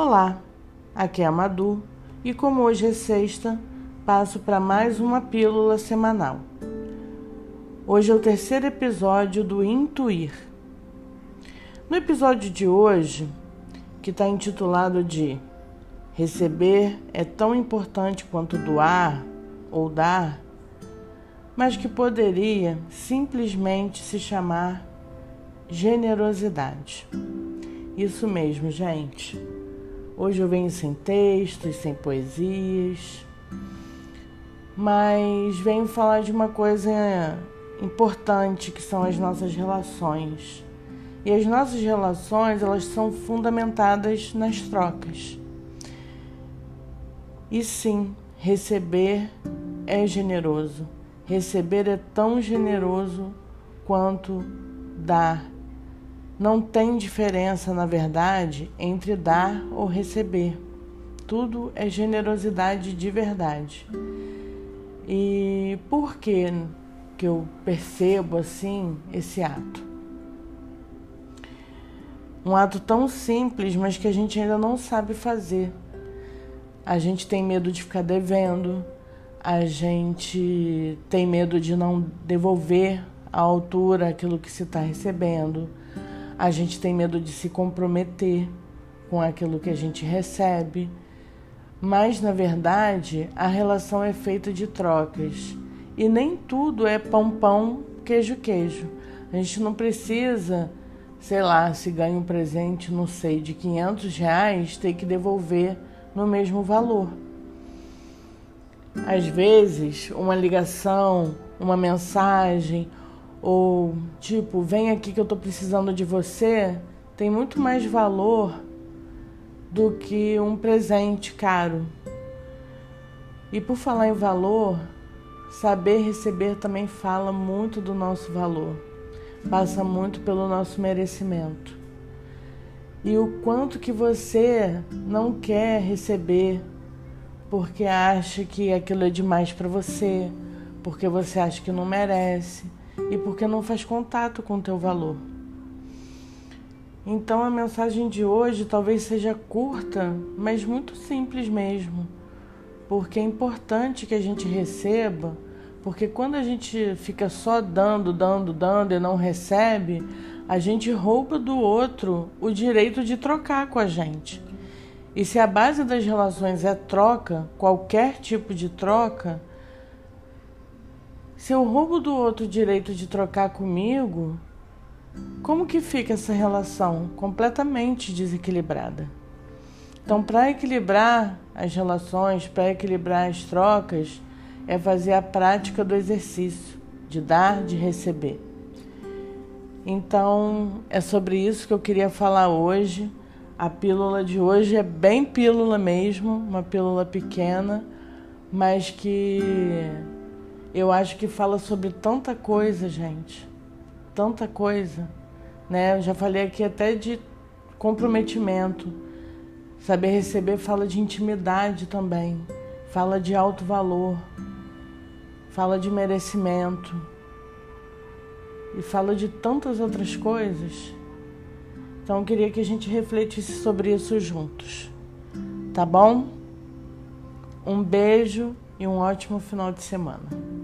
Olá, aqui é a Madu e como hoje é sexta, passo para mais uma pílula semanal. Hoje é o terceiro episódio do Intuir. No episódio de hoje, que está intitulado de Receber é tão importante quanto doar ou dar, mas que poderia simplesmente se chamar generosidade. Isso mesmo, gente. Hoje eu venho sem textos, sem poesias, mas venho falar de uma coisa importante que são as nossas relações. E as nossas relações, elas são fundamentadas nas trocas. E sim, receber é generoso. Receber é tão generoso quanto dar não tem diferença, na verdade, entre dar ou receber. Tudo é generosidade de verdade. E por que que eu percebo assim esse ato? Um ato tão simples, mas que a gente ainda não sabe fazer. A gente tem medo de ficar devendo, a gente tem medo de não devolver à altura aquilo que se está recebendo a gente tem medo de se comprometer com aquilo que a gente recebe, mas na verdade a relação é feita de trocas e nem tudo é pão pão, queijo queijo. A gente não precisa, sei lá, se ganha um presente, não sei, de 500 reais, ter que devolver no mesmo valor. Às vezes, uma ligação, uma mensagem ou tipo, vem aqui que eu tô precisando de você, tem muito mais valor do que um presente caro. E por falar em valor, saber receber também fala muito do nosso valor, passa muito pelo nosso merecimento. E o quanto que você não quer receber porque acha que aquilo é demais para você, porque você acha que não merece e porque não faz contato com o teu valor. Então a mensagem de hoje talvez seja curta, mas muito simples mesmo, porque é importante que a gente receba, porque quando a gente fica só dando, dando, dando e não recebe, a gente rouba do outro o direito de trocar com a gente. E se a base das relações é troca, qualquer tipo de troca, se eu roubo do outro o direito de trocar comigo, como que fica essa relação completamente desequilibrada? Então, para equilibrar as relações, para equilibrar as trocas, é fazer a prática do exercício de dar, de receber. Então, é sobre isso que eu queria falar hoje. A pílula de hoje é bem pílula mesmo, uma pílula pequena, mas que eu acho que fala sobre tanta coisa, gente. Tanta coisa. Né? Eu já falei aqui até de comprometimento. Saber receber fala de intimidade também. Fala de alto valor. Fala de merecimento. E fala de tantas outras coisas. Então eu queria que a gente refletisse sobre isso juntos. Tá bom? Um beijo e um ótimo final de semana.